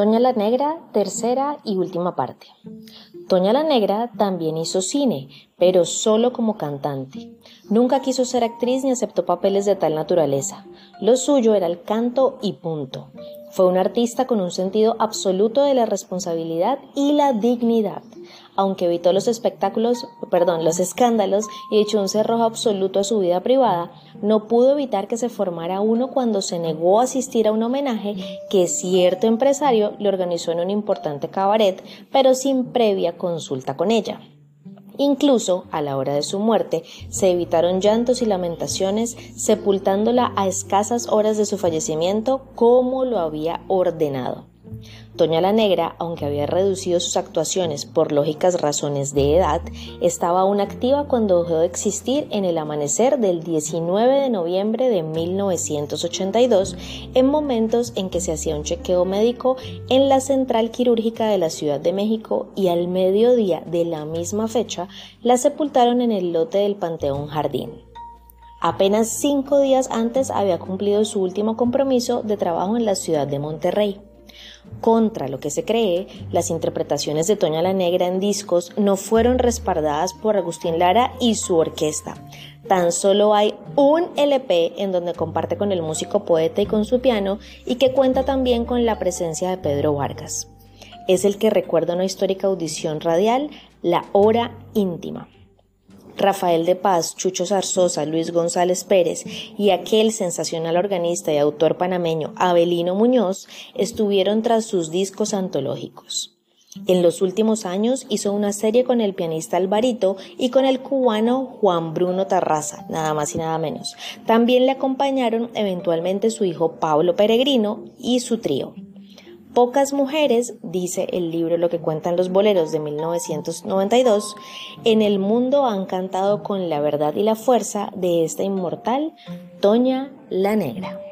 Toña la Negra, tercera y última parte. Toña la Negra también hizo cine, pero solo como cantante. Nunca quiso ser actriz ni aceptó papeles de tal naturaleza. Lo suyo era el canto y punto. Fue un artista con un sentido absoluto de la responsabilidad y la dignidad aunque evitó los espectáculos, perdón, los escándalos y echó un cerrojo absoluto a su vida privada, no pudo evitar que se formara uno cuando se negó a asistir a un homenaje que cierto empresario le organizó en un importante cabaret, pero sin previa consulta con ella. Incluso a la hora de su muerte se evitaron llantos y lamentaciones, sepultándola a escasas horas de su fallecimiento como lo había ordenado. Doña la Negra, aunque había reducido sus actuaciones por lógicas razones de edad, estaba aún activa cuando dejó de existir en el amanecer del 19 de noviembre de 1982, en momentos en que se hacía un chequeo médico en la central quirúrgica de la Ciudad de México y al mediodía de la misma fecha la sepultaron en el lote del Panteón Jardín. Apenas cinco días antes había cumplido su último compromiso de trabajo en la ciudad de Monterrey. Contra lo que se cree, las interpretaciones de Toña la Negra en discos no fueron respaldadas por Agustín Lara y su orquesta. Tan solo hay un LP en donde comparte con el músico poeta y con su piano y que cuenta también con la presencia de Pedro Vargas. Es el que recuerda una histórica audición radial, La Hora Íntima. Rafael de Paz, Chucho Zarzosa, Luis González Pérez y aquel sensacional organista y autor panameño Abelino Muñoz estuvieron tras sus discos antológicos. En los últimos años hizo una serie con el pianista Alvarito y con el cubano Juan Bruno Tarraza, nada más y nada menos. También le acompañaron eventualmente su hijo Pablo Peregrino y su trío. Pocas mujeres, dice el libro Lo que cuentan los boleros de 1992, en el mundo han cantado con la verdad y la fuerza de esta inmortal Toña la Negra.